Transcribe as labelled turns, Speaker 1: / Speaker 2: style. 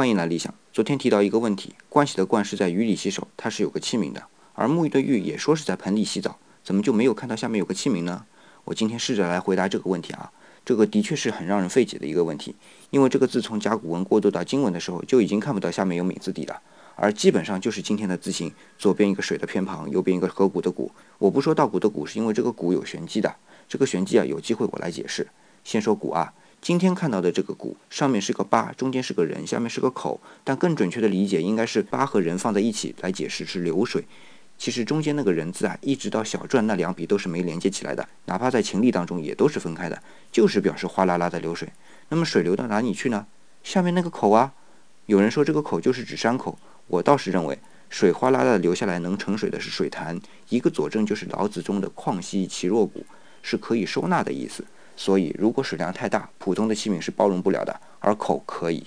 Speaker 1: 欢迎来理想。昨天提到一个问题，关系的关是在鱼里洗手，它是有个器皿的，而沐浴的浴也说是在盆里洗澡，怎么就没有看到下面有个器皿呢？我今天试着来回答这个问题啊，这个的确是很让人费解的一个问题，因为这个字从甲骨文过渡到金文的时候就已经看不到下面有皿字底了，而基本上就是今天的字形，左边一个水的偏旁，右边一个河谷的谷。我不说稻谷的谷，是因为这个谷有玄机的，这个玄机啊，有机会我来解释。先说谷啊。今天看到的这个“谷”，上面是个“八”，中间是个人，下面是个口。但更准确的理解应该是“八”和“人”放在一起来解释是流水。其实中间那个人字啊，一直到小篆那两笔都是没连接起来的，哪怕在秦隶当中也都是分开的，就是表示哗啦啦的流水。那么水流到哪里去呢？下面那个口啊，有人说这个口就是指山口，我倒是认为水哗啦啦的流下来能盛水的是水潭。一个佐证就是老子中的“况兮其若谷”，是可以收纳的意思。所以，如果水量太大，普通的器皿是包容不了的，而口可以。